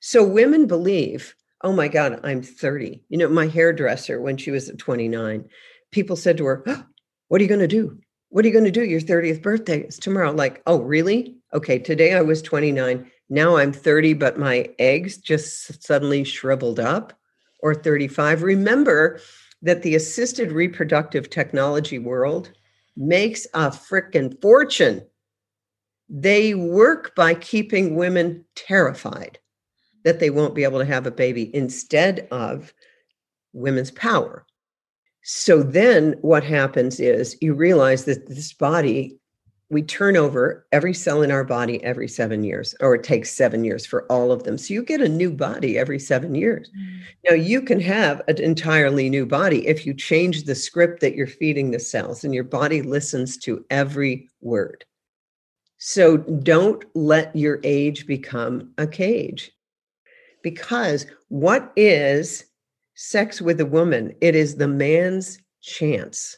So women believe, oh my God, I'm 30. You know, my hairdresser, when she was 29, people said to her, oh, What are you going to do? What are you going to do? Your 30th birthday is tomorrow. Like, oh, really? Okay, today I was 29. Now I'm 30, but my eggs just suddenly shriveled up, or 35. Remember that the assisted reproductive technology world makes a freaking fortune. They work by keeping women terrified that they won't be able to have a baby instead of women's power. So then what happens is you realize that this body, we turn over every cell in our body every seven years, or it takes seven years for all of them. So you get a new body every seven years. Mm. Now you can have an entirely new body if you change the script that you're feeding the cells and your body listens to every word. So don't let your age become a cage. Because what is sex with a woman, it is the man's chance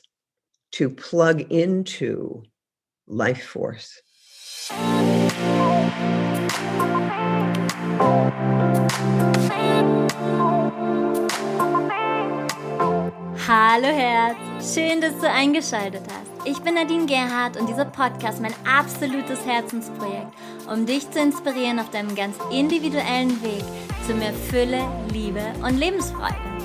to plug into life force. Hallo Herz, schön, dass du eingeschaltet hast. Ich bin Nadine Gerhardt und dieser Podcast mein absolutes Herzensprojekt, um dich zu inspirieren auf deinem ganz individuellen Weg zu mehr Fülle, Liebe und Lebensfreude.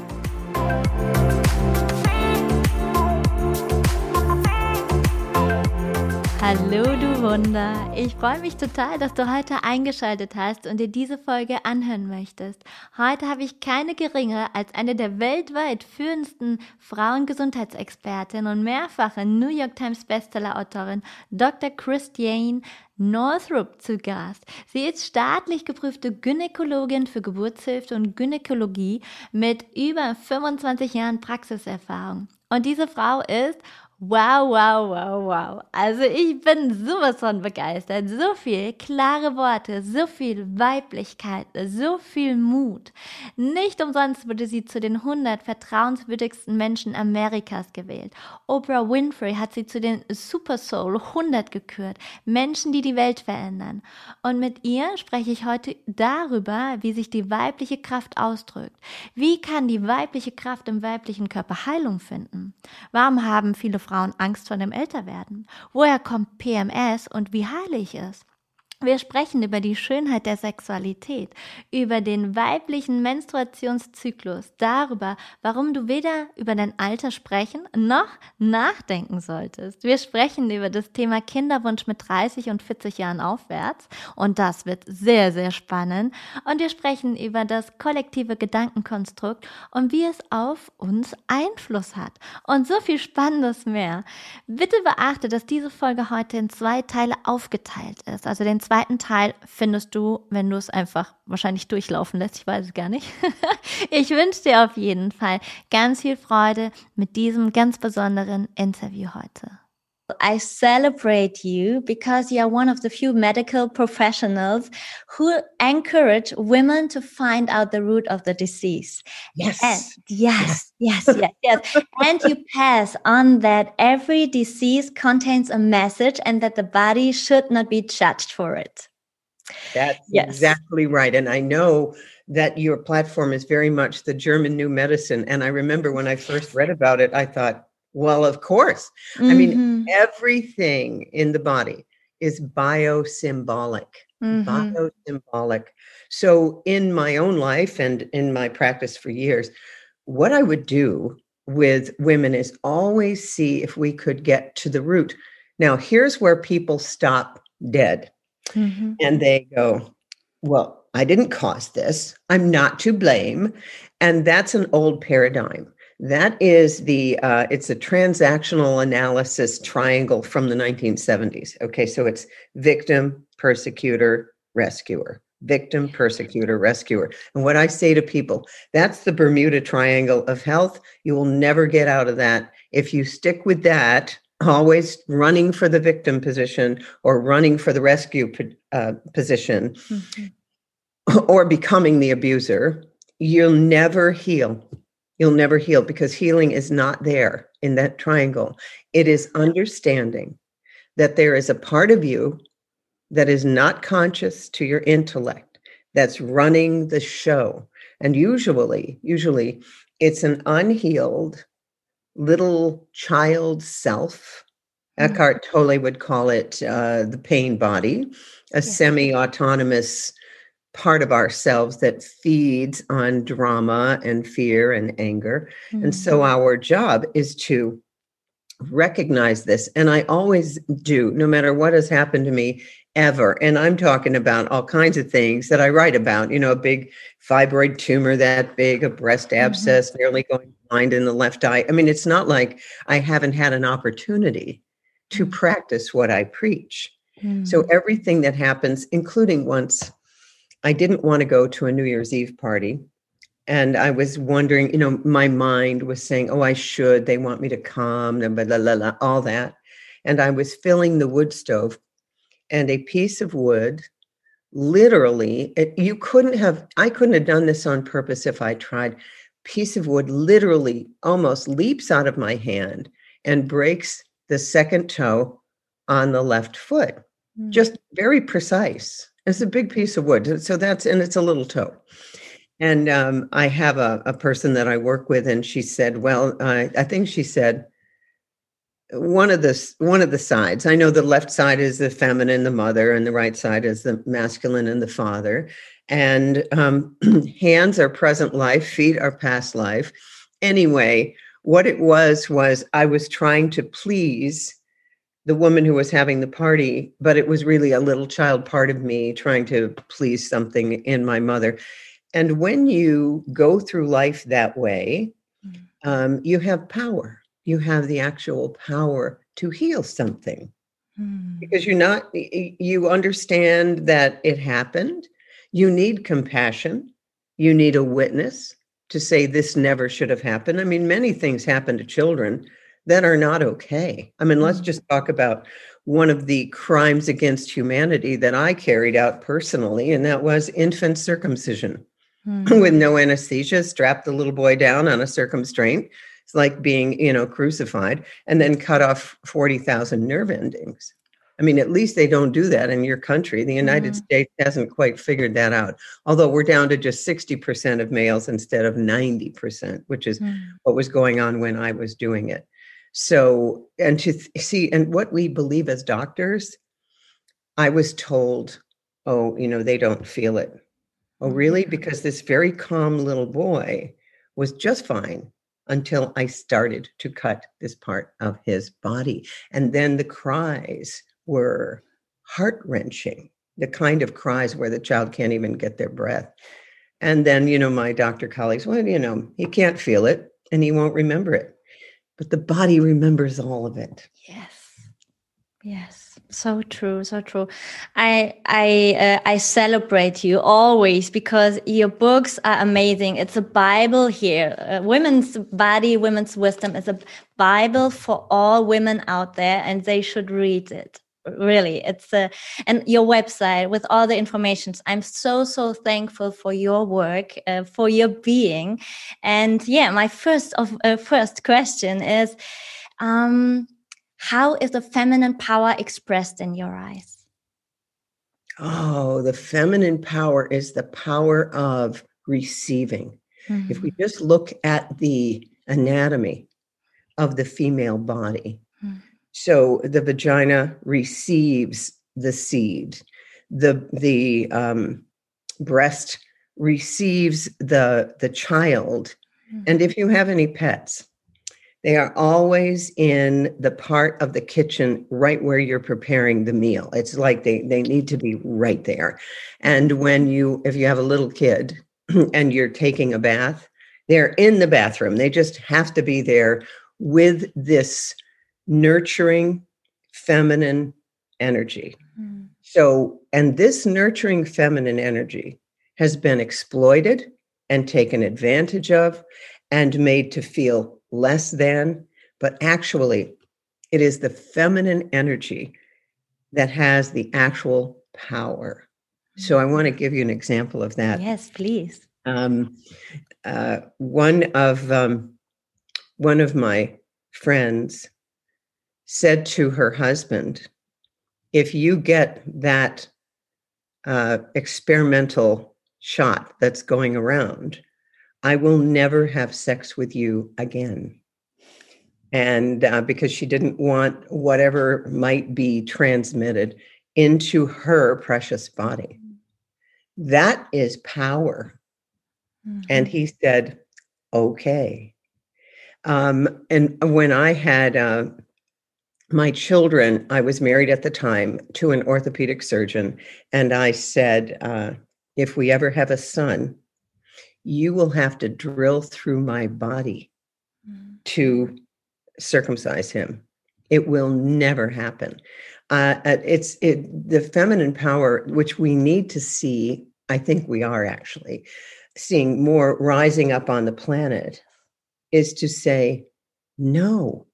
Hallo du Wunder! Ich freue mich total, dass du heute eingeschaltet hast und dir diese Folge anhören möchtest. Heute habe ich keine geringere als eine der weltweit führendsten Frauengesundheitsexpertinnen und mehrfache New York Times Bestseller-Autorin Dr. Christiane Northrup zu Gast. Sie ist staatlich geprüfte Gynäkologin für Geburtshilfe und Gynäkologie mit über 25 Jahren Praxiserfahrung. Und diese Frau ist Wow, wow, wow, wow. Also ich bin sowas von begeistert. So viel klare Worte, so viel Weiblichkeit, so viel Mut. Nicht umsonst wurde sie zu den 100 vertrauenswürdigsten Menschen Amerikas gewählt. Oprah Winfrey hat sie zu den Super Soul 100 gekürt. Menschen, die die Welt verändern. Und mit ihr spreche ich heute darüber, wie sich die weibliche Kraft ausdrückt. Wie kann die weibliche Kraft im weiblichen Körper Heilung finden? Warum haben viele Frauen Frauen Angst vor dem Älterwerden? Woher kommt PMS und wie heilig es? Wir sprechen über die Schönheit der Sexualität, über den weiblichen Menstruationszyklus, darüber, warum du weder über dein Alter sprechen noch nachdenken solltest. Wir sprechen über das Thema Kinderwunsch mit 30 und 40 Jahren aufwärts und das wird sehr, sehr spannend. Und wir sprechen über das kollektive Gedankenkonstrukt und wie es auf uns Einfluss hat. Und so viel Spannendes mehr. Bitte beachte, dass diese Folge heute in zwei Teile aufgeteilt ist. Also den zweiten Teil findest du, wenn du es einfach wahrscheinlich durchlaufen lässt. Ich weiß es gar nicht. ich wünsche dir auf jeden Fall ganz viel Freude mit diesem ganz besonderen Interview heute. I celebrate you because you are one of the few medical professionals who encourage women to find out the root of the disease. Yes. And yes, yes, yes, yes. and you pass on that every disease contains a message and that the body should not be judged for it. That's yes. exactly right. And I know that your platform is very much the German new medicine. And I remember when I first read about it, I thought, well, of course. Mm-hmm. I mean, mm-hmm. everything in the body is biosymbolic. Mm-hmm. Biosymbolic. So, in my own life and in my practice for years, what I would do with women is always see if we could get to the root. Now, here's where people stop dead mm-hmm. and they go, Well, I didn't cause this. I'm not to blame. And that's an old paradigm. That is the uh, it's a transactional analysis triangle from the 1970s. Okay, so it's victim, persecutor, rescuer. Victim, persecutor, rescuer. And what I say to people, that's the Bermuda Triangle of health. You will never get out of that. If you stick with that, always running for the victim position or running for the rescue uh, position mm-hmm. or becoming the abuser, you'll never heal you'll never heal because healing is not there in that triangle. It is understanding that there is a part of you that is not conscious to your intellect that's running the show. And usually, usually it's an unhealed little child self. Mm-hmm. Eckhart Tolle would call it uh, the pain body, a yeah. semi autonomous part of ourselves that feeds on drama and fear and anger. Mm-hmm. And so mm-hmm. our job is to recognize this. And I always do, no matter what has happened to me ever. And I'm talking about all kinds of things that I write about, you know, a big fibroid tumor that big, a breast mm-hmm. abscess, mm-hmm. nearly going blind in the left eye. I mean, it's not like I haven't had an opportunity to mm-hmm. practice what I preach. Mm-hmm. So everything that happens, including once I didn't want to go to a New Year's Eve party. And I was wondering, you know, my mind was saying, oh, I should. They want me to come, blah, blah, blah, blah, all that. And I was filling the wood stove, and a piece of wood literally, it, you couldn't have, I couldn't have done this on purpose if I tried. Piece of wood literally almost leaps out of my hand and breaks the second toe on the left foot. Mm. Just very precise. It's a big piece of wood. So that's, and it's a little toe. And um, I have a, a, person that I work with, and she said, Well, I think she said, one of the one of the sides. I know the left side is the feminine, the mother, and the right side is the masculine and the father. And um, hands are present life, feet are past life. Anyway, what it was was I was trying to please the woman who was having the party, but it was really a little child part of me trying to please something in my mother. And when you go through life that way, mm. um, you have power. You have the actual power to heal something mm. because you're not, you understand that it happened. You need compassion. You need a witness to say this never should have happened. I mean, many things happen to children that are not okay. I mean, let's mm. just talk about one of the crimes against humanity that I carried out personally, and that was infant circumcision. Mm. With no anesthesia, strap the little boy down on a circumstraint. It's like being, you know, crucified, and then cut off 40,000 nerve endings. I mean, at least they don't do that in your country. The United mm. States hasn't quite figured that out. Although we're down to just 60% of males instead of 90%, which is mm. what was going on when I was doing it. So, and to th- see, and what we believe as doctors, I was told, oh, you know, they don't feel it. Oh, really? Mm-hmm. Because this very calm little boy was just fine until I started to cut this part of his body. And then the cries were heart wrenching, the kind of cries where the child can't even get their breath. And then, you know, my doctor colleagues, well, you know, he can't feel it and he won't remember it but the body remembers all of it. Yes. Yes. So true so true. I i uh, i celebrate you always because your books are amazing. It's a bible here. Uh, women's body women's wisdom is a bible for all women out there and they should read it really it's a and your website with all the informations i'm so so thankful for your work uh, for your being and yeah my first of uh, first question is um how is the feminine power expressed in your eyes oh the feminine power is the power of receiving mm-hmm. if we mm-hmm. just look at the anatomy of the female body so the vagina receives the seed. The the um, breast receives the the child. Mm-hmm. And if you have any pets, they are always in the part of the kitchen right where you're preparing the meal. It's like they they need to be right there. And when you if you have a little kid and you're taking a bath, they're in the bathroom. They just have to be there with this nurturing feminine energy. Mm. So, and this nurturing feminine energy has been exploited and taken advantage of and made to feel less than, but actually, it is the feminine energy that has the actual power. So, I want to hmm. give you an example of that. Yes, please. Um, uh, one of um, one of my friends said to her husband, if you get that uh, experimental shot that's going around, I will never have sex with you again. And uh, because she didn't want whatever might be transmitted into her precious body. That is power. Mm-hmm. And he said, okay. Um, and when I had uh, my children, I was married at the time to an orthopedic surgeon, and I said, uh, if we ever have a son, you will have to drill through my body mm-hmm. to circumcise him. It will never happen. Uh, uh, it's it, the feminine power, which we need to see. I think we are actually seeing more rising up on the planet, is to say, no,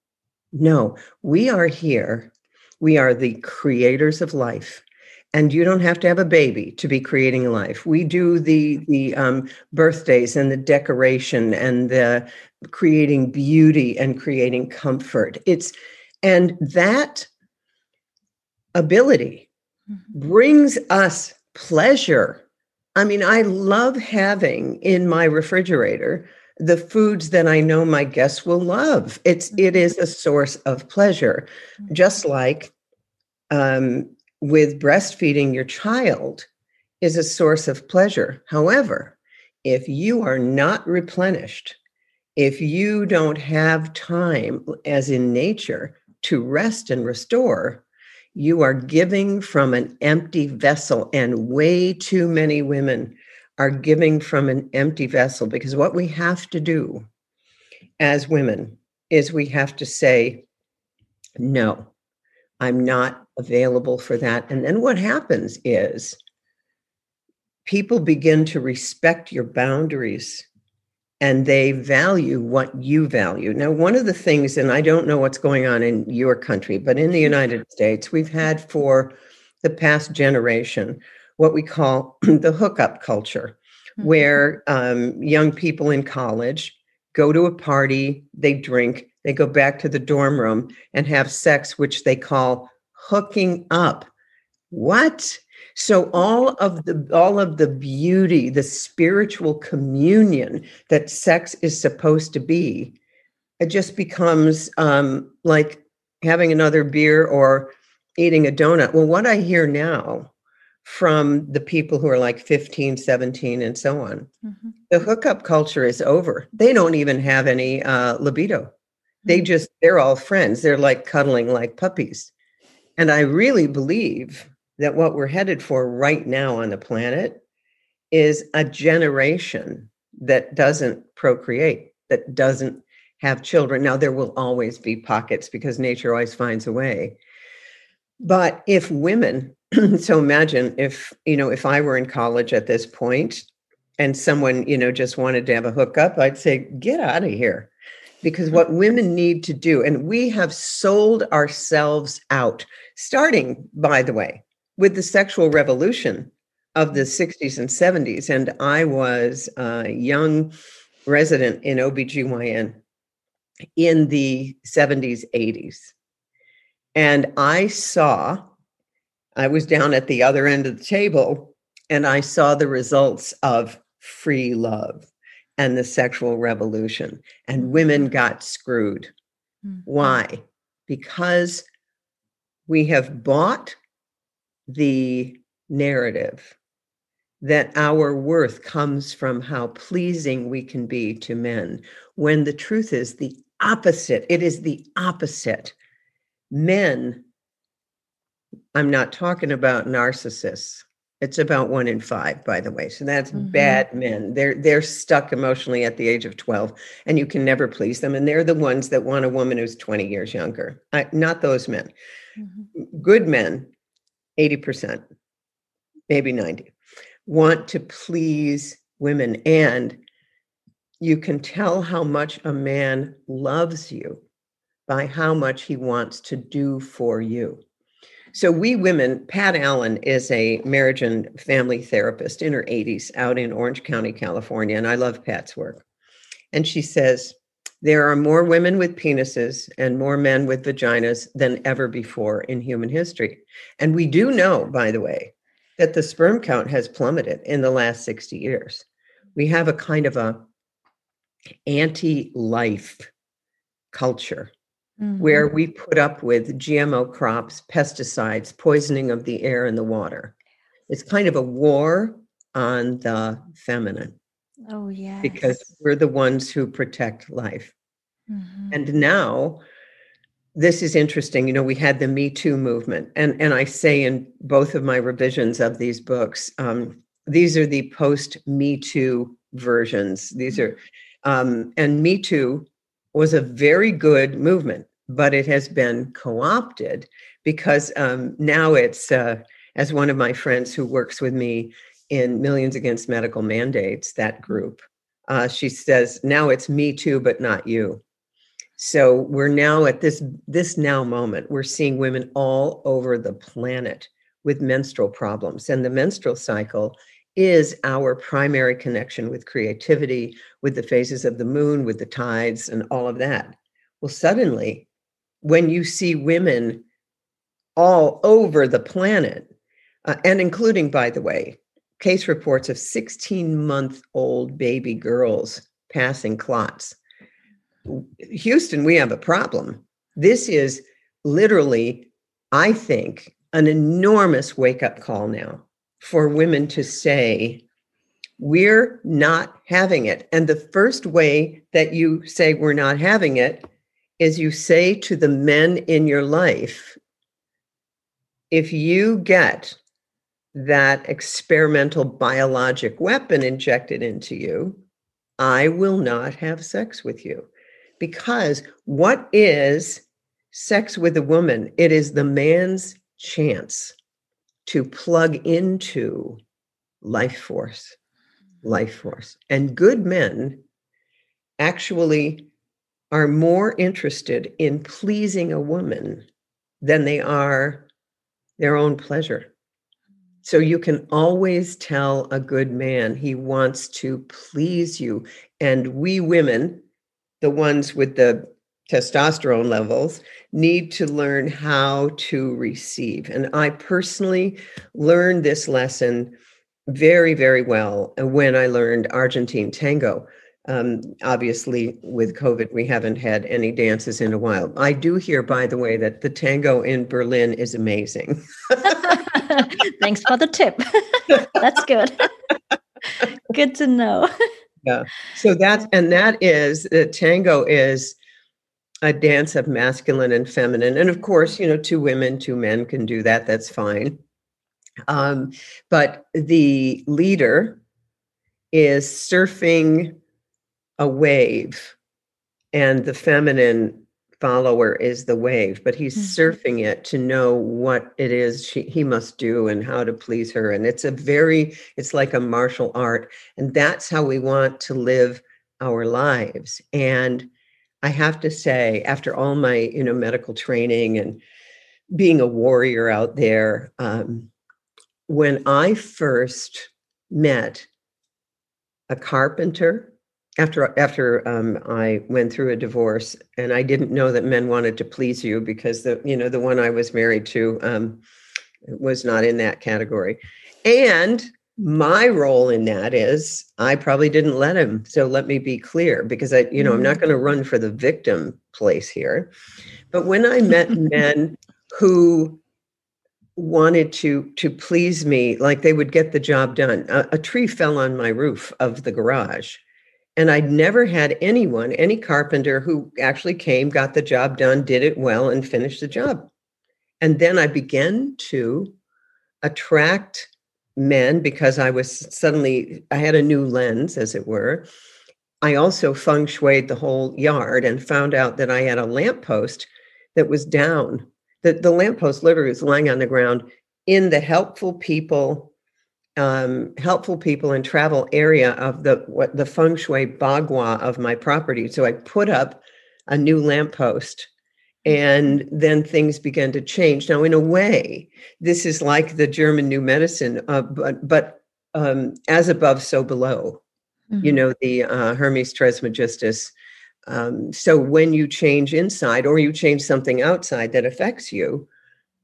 no, we are here. We are the creators of life. And you don't have to have a baby to be creating a life. We do the the um, birthdays and the decoration and the creating beauty and creating comfort. It's and that ability mm-hmm. brings us pleasure. I mean, I love having in my refrigerator the foods that I know my guests will love. It's it mm-hmm. is a source of pleasure, mm-hmm. just like um, with breastfeeding your child is a source of pleasure. However, if you are not replenished, if you don't have time, as in nature, to rest and restore, you are giving from an empty vessel. And way too many women are giving from an empty vessel because what we have to do as women is we have to say, no, I'm not available for that. And then what happens is people begin to respect your boundaries and they value what you value. Now, one of the things, and I don't know what's going on in your country, but in the mm-hmm. United States, we've had for the past generation what we call the hookup culture, mm-hmm. where um, young people in college go to a party, they drink, they go back to the dorm room and have sex, which they call hooking up. What? So all of the all of the beauty, the spiritual communion that sex is supposed to be, it just becomes um, like having another beer or eating a donut. Well, what I hear now from the people who are like 15, 17, and so on. Mm-hmm. The hookup culture is over. They don't even have any uh, libido. Mm-hmm. They just, they're all friends. They're like cuddling like puppies. And I really believe that what we're headed for right now on the planet is a generation that doesn't procreate, that doesn't have children. Now, there will always be pockets because nature always finds a way. But if women so imagine if you know if i were in college at this point and someone you know just wanted to have a hookup i'd say get out of here. Because what women need to do and we have sold ourselves out starting by the way with the sexual revolution of the mm-hmm. 60s and 70s and i was a young resident in obgyn in the 70s 80s and i saw I was down at the other end of the table and I saw the results of free love and the sexual revolution, and women got screwed. Mm-hmm. Why? Because we have bought the narrative that our worth comes from how pleasing we can be to men, when the truth is the opposite. It is the opposite. Men I'm not talking about narcissists. It's about one in five, by the way. So that's mm-hmm. bad men. They're they're stuck emotionally at the age of 12, and you can never please them. And they're the ones that want a woman who's 20 years younger. I, not those men. Mm-hmm. Good men, 80%, maybe 90, want to please women. And you can tell how much a man loves you by how much he wants to do for you. So, we women, Pat Allen is a marriage and family therapist in her 80s out in Orange County, California. And I love Pat's work. And she says, there are more women with penises and more men with vaginas than ever before in human history. And we do know, by the way, that the sperm count has plummeted in the last 60 years. We have a kind of a anti-life culture mm-hmm. where we put up with GMO crops, pesticides, poisoning of the air and the water. It's kind of a war on the feminine. Oh, yeah. Because we're the ones who protect life. Mm-hmm. And now, this is interesting. You know, we had the Me Too movement, and and I say in both of my revisions of these books, um, these are the post Me Too versions. These mm-hmm. are, um, and Me Too was a very good movement, but it has been co-opted because um, now it's, uh, as one of my friends who works with me in Millions Against Medical Mandates, that group, uh, she says now it's Me Too, but not you. So we're now at this this now moment. We're seeing women all over the planet with menstrual problems, and the menstrual cycle is our primary connection with creativity, with the phases of the moon, with the tides, and all of that. Well, suddenly, when you see women all over the planet, uh, and including, by the way, case reports of 16 month old baby girls passing clots Houston, we have a problem. This is literally, I think, an enormous wake up call now for women to say, we're not having it. And the first way that you say we're not having it is you say to the men in your life, if you get that experimental biologic weapon injected into you, I will not have sex with you. Because what is sex with a woman? It is the man's chance to plug into life force, life force. And good men actually are more interested in pleasing a woman than they are their own pleasure. So you can always tell a good man he wants to please you. And we women, the ones with the testosterone levels need to learn how to receive. And I personally learned this lesson very, very well when I learned Argentine tango. Um, obviously, with COVID, we haven't had any dances in a while. I do hear, by the way, that the tango in Berlin is amazing. Thanks for the tip. That's good. good to know yeah so that's and that is the tango is a dance of masculine and feminine and of course you know two women two men can do that that's fine um, but the leader is surfing a wave and the feminine follower is the wave, but he's mm-hmm. surfing it to know what it is she, he must do and how to please her. And it's a very, it's like a martial art. And that's how we want to live our lives. And I have to say, after all my, you know, medical training and being a warrior out there, um, when I first met a carpenter after after um, I went through a divorce, and I didn't know that men wanted to please you because the you know the one I was married to um, was not in that category, and my role in that is I probably didn't let him. So let me be clear because I you know I'm not mm. going to run for the victim place here, but when I met men who wanted to to please me like they would get the job done a, a tree fell on my roof of the garage and I'd never had anyone, any carpenter who actually came, got the job done, did it well, and finished the job. And then I began to attract men because I was suddenly, I had a new lens, as it were. I also feng shuied the whole yard and found out that I had a lamppost that was down. The, the lamppost literally was lying on the ground in the helpful people um, helpful people and travel area of the what the feng shui bagua of my property. So I put up a new lamppost and then things began to change. Now, in a way, this is like the German New Medicine, uh, but but um, as above, so below. Mm-hmm. You know the uh, Hermes Trismegistus. Um, so when you change inside or you change something outside that affects you,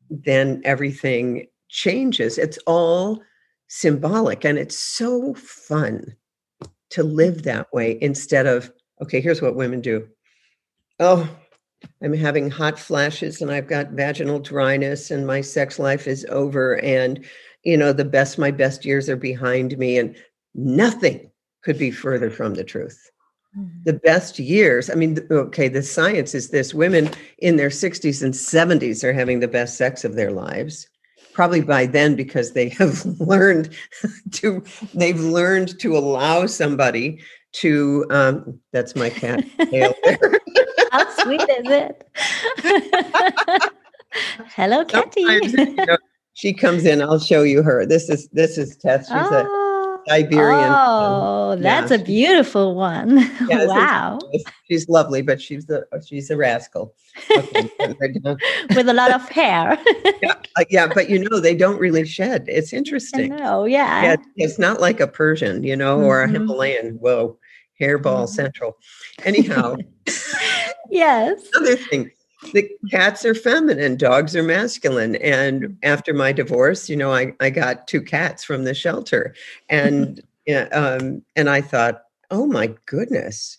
then everything changes. It's all symbolic and it's so fun to live that way instead of, okay, here's what women do. Oh, I'm having hot flashes and I've got vaginal dryness and my sex life is over and you know the best my best years are behind me and nothing could be further from the truth. Mm-hmm. The best years, I mean okay, the science is this women in their 60s and 70s are having the best sex of their lives. Probably by then because they have learned to they've learned to allow somebody to um that's my cat. How sweet is it? Hello, Kitty. You know, she comes in. I'll show you her. This is this is Tess. She's oh, a Siberian. Oh, that's yeah. a beautiful one. Yeah, wow. She's lovely, but she's the she's a rascal. Okay, With a lot of hair. yeah, yeah, but you know they don't really shed. It's interesting. Oh yeah. yeah. It's not like a Persian, you know, or a mm-hmm. Himalayan. Whoa, hairball mm-hmm. central. Anyhow. yes. Other thing, the cats are feminine, dogs are masculine. And after my divorce, you know, I, I got two cats from the shelter. And yeah, um, and I thought, oh my goodness,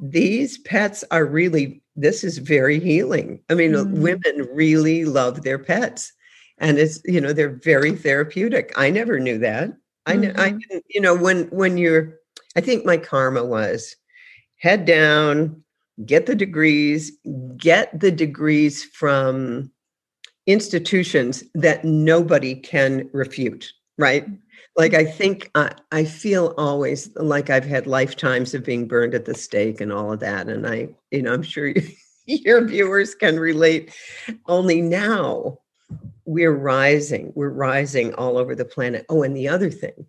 these pets are really this is very healing. I mean, mm. women really love their pets. And it's, you know, they're very therapeutic. I never knew that. I, mm-hmm. I didn't, you know, when when you're I think my karma was head down, get the degrees, get the degrees from institutions that nobody can refute, right? Like I think uh, I feel always like I've had lifetimes of being burned at the stake and all of that, and I, you know, I'm sure you, your viewers can relate. Only now we're rising, we're rising all over the planet. Oh, and the other thing,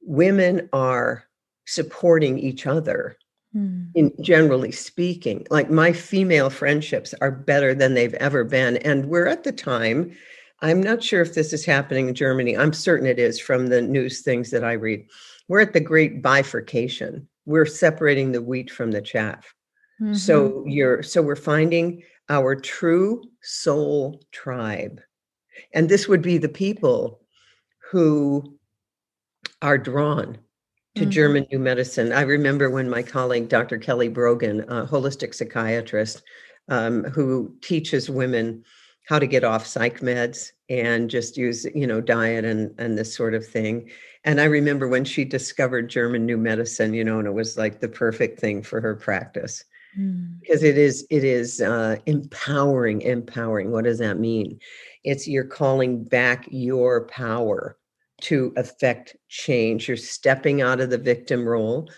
women are supporting each other Mm. In generally speaking, like my female friendships are better than they've ever been. And we're at the time, I'm not sure if this is happening in Germany. I'm certain it is from the news things that I read. We're at the great bifurcation. We're separating the wheat from the chaff. Mm-hmm. So you're so we're finding our true soul tribe. And this would be the people who are drawn to mm-hmm. German New Medicine. I remember when my colleague, Dr. Kelly Brogan, a holistic psychiatrist um, who teaches women how to get off psych meds and just use, you know, diet and and this sort of thing. And I remember when she discovered German New Medicine, you know, and it was like the perfect thing for her practice. Mm. Because it is, it is uh, empowering, empowering. What does that mean? It's you're calling back your power to affect change. You're stepping out of the victim role.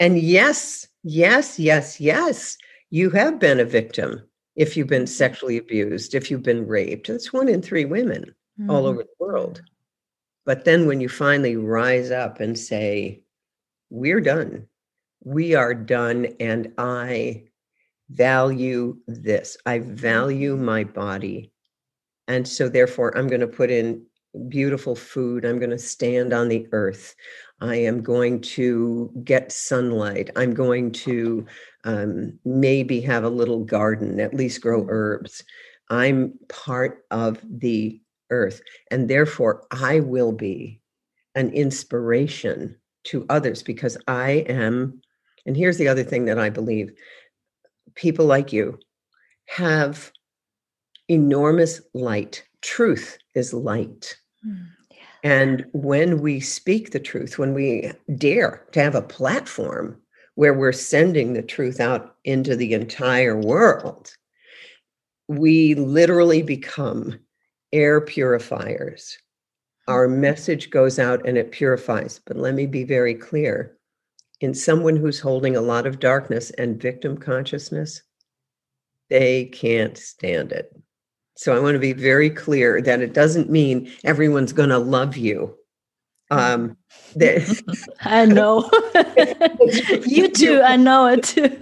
And yes, yes, yes, yes, you have been a victim if you've been mm-hmm. sexually abused, if you've been raped. That's one in three women mm-hmm. all over the world. But then when you finally rise up and say, We're done, we are done, and I value this, I value my body. And so, therefore, I'm going to put in beautiful food. I'm going to stand on the earth. I am going to get sunlight. I'm going to um, maybe have a little garden, at least grow herbs. I'm part of the earth. And therefore, I will be an inspiration to others because I am. And here's the other thing that I believe people like you have enormous light. Truth is light. Mm, and when we speak the truth, when we dare to have a platform where we're sending the truth out into the entire world, we literally become air purifiers. Our mm-hmm. message goes out and it purifies. But let me be very clear in someone who's holding a lot of darkness and victim consciousness, they can't stand it. So I want to be very clear that it doesn't mean everyone's going to love you. Um, that, I know. you too. I know it too.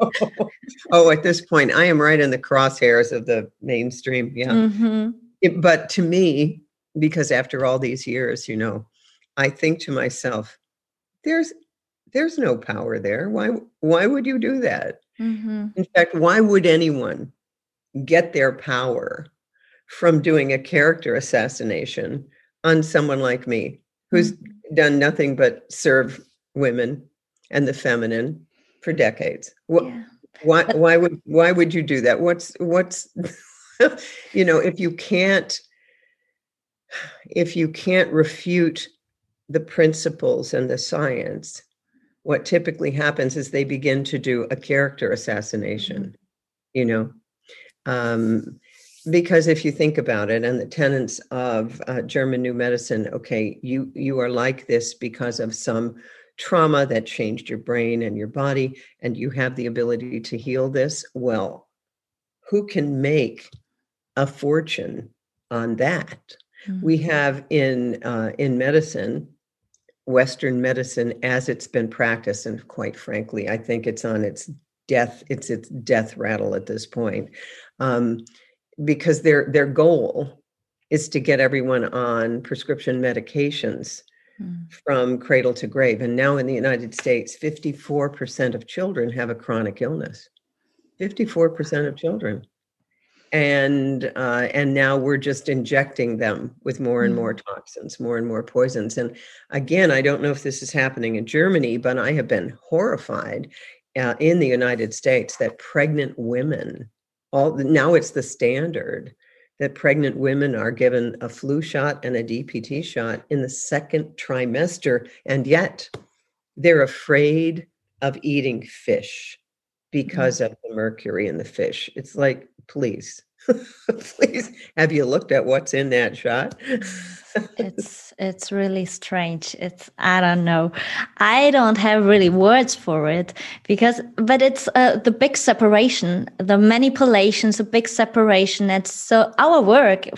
oh, oh, at this point, I am right in the crosshairs of the mainstream. Yeah. Mm-hmm. It, but to me, because after all these years, you know, I think to myself, there's there's no power there. Why why would you do that? Mm-hmm. In fact, why would anyone get their power from doing a character assassination on someone like me who's mm-hmm. done nothing but serve women and the feminine for decades. What, yeah. Why why would why would you do that? What's what's you know, if you can't if you can't refute the principles and the science, what typically happens is they begin to do a character assassination, mm-hmm. you know. Um, because if you think about it and the tenets of uh, german new medicine okay you you are like this because of some trauma that changed your brain and your body and you have the ability to heal this well who can make a fortune on that mm-hmm. we have in uh, in medicine western medicine as it's been practiced and quite frankly i think it's on its death it's its death rattle at this point um, because their their goal is to get everyone on prescription medications mm. from cradle to grave. And now in the united states 54% of children have a chronic illness. 54% of children. And uh, and now we're just injecting them with more and more hmm. toxins more and more poisons. And again i don't know if this is happening in germany but i have been horrified uh, in the united states that pregnant women all now it's the standard that pregnant women are given a flu shot and a DPT shot in the second trimester and yet they're afraid of eating fish because mm-hmm. of the mercury in the fish it's like please please have you looked at what's in that shot? It's it's really strange. It's i don't know. I don't have really words for it because but it's uh, the big separation the manipulations a big separation. It's so our work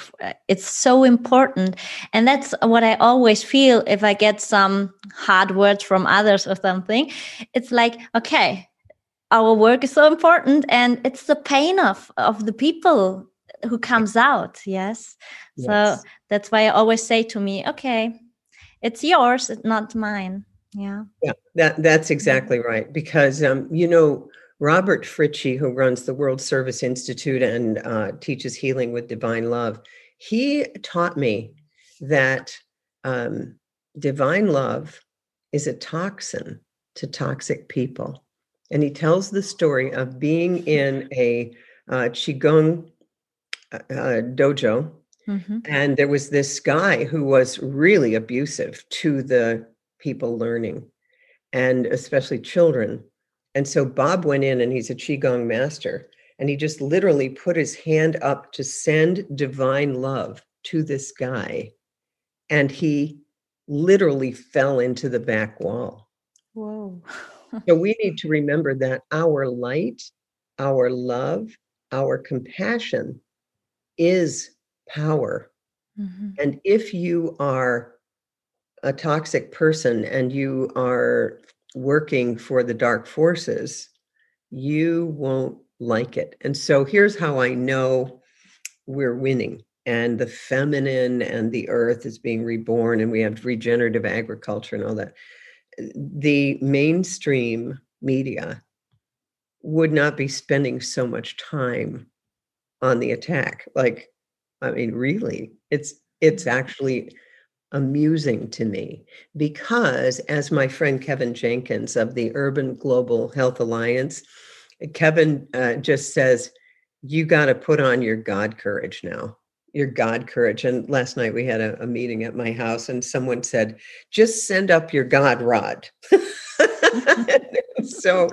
it's so important. And that's what i always feel if i get some hard words from others or something. It's like okay our work is so important and it's the pain of of the people who comes out yes, yes. so that's why i always say to me okay it's yours it's not mine. Yeah. Yeah that that's exactly right because um you know robert fritchie who runs the world service institute and uh, teaches healing with divine love he taught me that um, divine love is a toxin to toxic people and he tells the story of being in a uh, qigong uh, uh, dojo, mm-hmm. and there was this guy who was really abusive to the people learning, and especially children. And so Bob went in, and he's a qigong master, and he just literally put his hand up to send divine love to this guy, and he literally fell into the back wall. Whoa. so we need to remember that our light, our love, our compassion is power. Mm-hmm. And if you are a toxic person and you are working for the dark forces, you won't like it. And so here's how I know we're winning and the feminine and the earth is being reborn and we have regenerative agriculture and all that the mainstream media would not be spending so much time on the attack. Like i mean really it's it's actually amusing to me because as my friend kevin jenkins of the urban global health alliance kevin uh, just says you got to put on your god courage now your God courage. And last night we had a, a meeting at my house, and someone said, just send up your God rod. so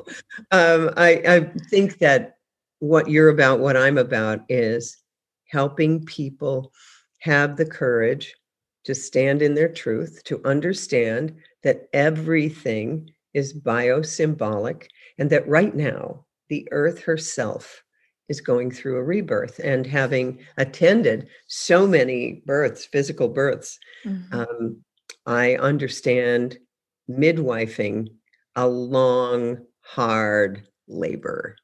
um, I, I think that what you're about, what I'm about, is helping people have the courage to stand in their truth, to understand that everything is biosymbolic, and that right now, the earth herself is going through a rebirth and having attended so many births, physical births, mm-hmm. um, I understand midwifing a long, hard labor.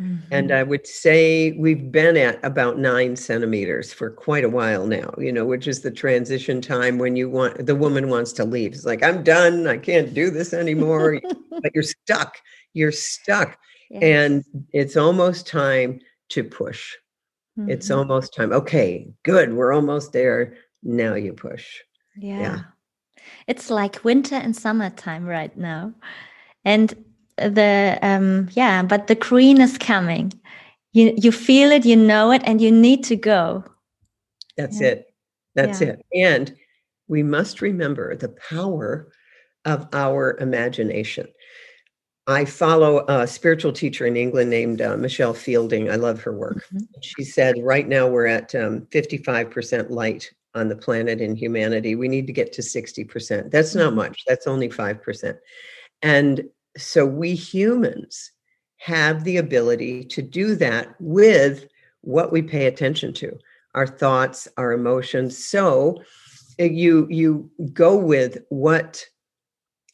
Mm-hmm. And I would say we've been at about nine centimeters for quite a while now, you know, which is the transition time when you want the woman wants to leave. It's like, I'm done. I can't do this anymore. but you're stuck. You're stuck. Yes. And it's almost time to push. Mm-hmm. It's almost time. Okay, good. We're almost there. Now you push. Yeah. yeah. It's like winter and summertime right now. And the um yeah, but the green is coming. You you feel it, you know it, and you need to go. That's yeah. it. That's yeah. it. And we must remember the power of our imagination. I follow a spiritual teacher in England named uh, Michelle Fielding. I love her work. Mm-hmm. She said, right now we're at um, 55% light on the planet in humanity. We need to get to 60%. That's not mm-hmm. much, that's only 5%. And so we humans have the ability to do that with what we pay attention to our thoughts our emotions so uh, you you go with what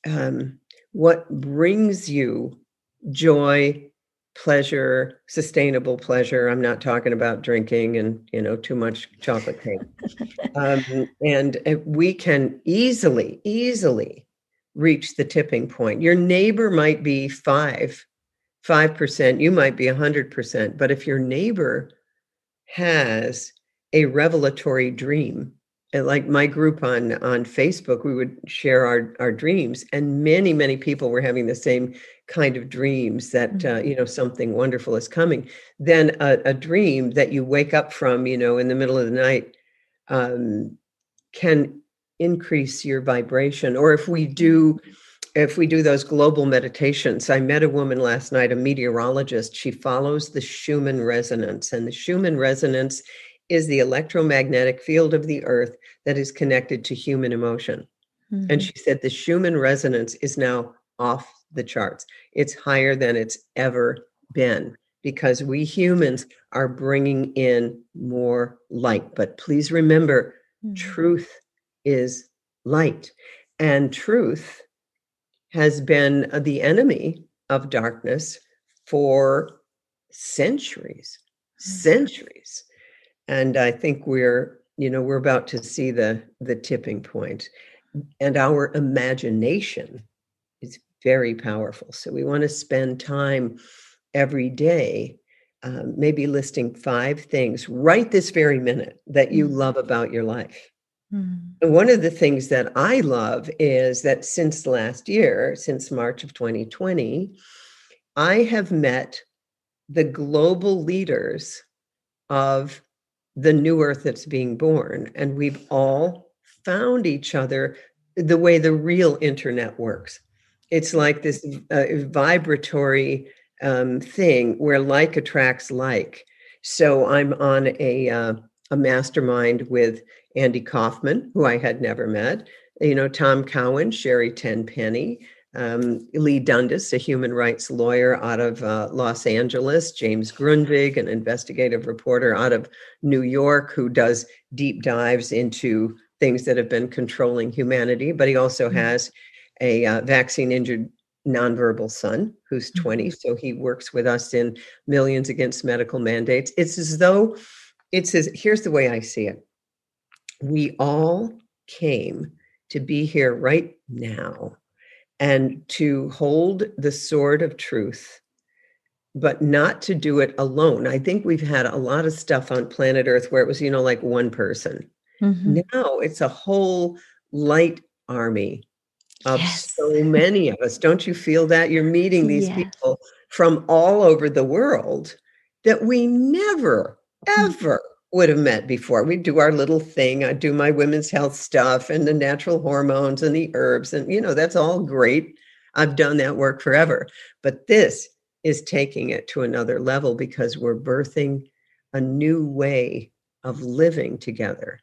um, what brings you joy pleasure sustainable pleasure? I'm not talking about drinking and you know too much chocolate cake. Um, and uh, we can easily easily reach the tipping point. Your neighbor might be five five percent you might be a hundred percent but if your neighbor has a revelatory dream like my group on on facebook we would share our our dreams and many many people were having the same kind of dreams that mm-hmm. uh, you know something wonderful is coming. Then a, a, dream that you wake up from you know in the middle of the night um, can increase your vibration. Or if we do if we do those global meditations i met a woman last night a meteorologist. She follows the schumann resonance and the schumann resonance is the electromagnetic field of the earth that is connected to human emotion. Mm-hmm. And she said the Schumann resonance is now off the charts. It's higher than it's ever been because we humans are bringing in more light. But please remember, mm-hmm. truth is light, and truth has been the enemy of darkness for centuries, mm-hmm. centuries and i think we're you know we're about to see the the tipping point and our imagination is very powerful so we want to spend time every day um, maybe listing five things right this very minute that you mm. love about your life mm. and one of the things that i love is that since last year since march of 2020 i have met the global leaders of the new earth that's being born. And we've all found each other the way the real internet works. It's like this uh, vibratory um, thing where like attracts like. So I'm on a uh, a mastermind with Andy Kaufman, who I had never met. You know, Tom Cowan, Sherri Tenpenny, um, Leigh Dundas, a human rights lawyer out of uh, Los Angeles, James Grundvig, an investigative reporter out of New York who does deep dives into things that have been controlling humanity. But he also mm-hmm. has a uh, vaccine injured nonverbal son who's mm-hmm. 20. So he works with us in Millions Against Medical Mandates. It's as though it's as here's the way I see it we all came to be here right now and to hold the sword of truth, but not to do it alone. I think we've had a lot of stuff on planet Earth where it was, you know, like one person. Mm-hmm. Now it's a whole light army of yes. so many of us. Don't you feel that? You're meeting these yes. people from all over the world that we never, mm. ever would have met before. We'd do our little thing. I'd do my women's health stuff and the natural hormones and the herbs. And, you know, that's all great. I've done that work forever. But this is taking it to another level because we're birthing a new way of living together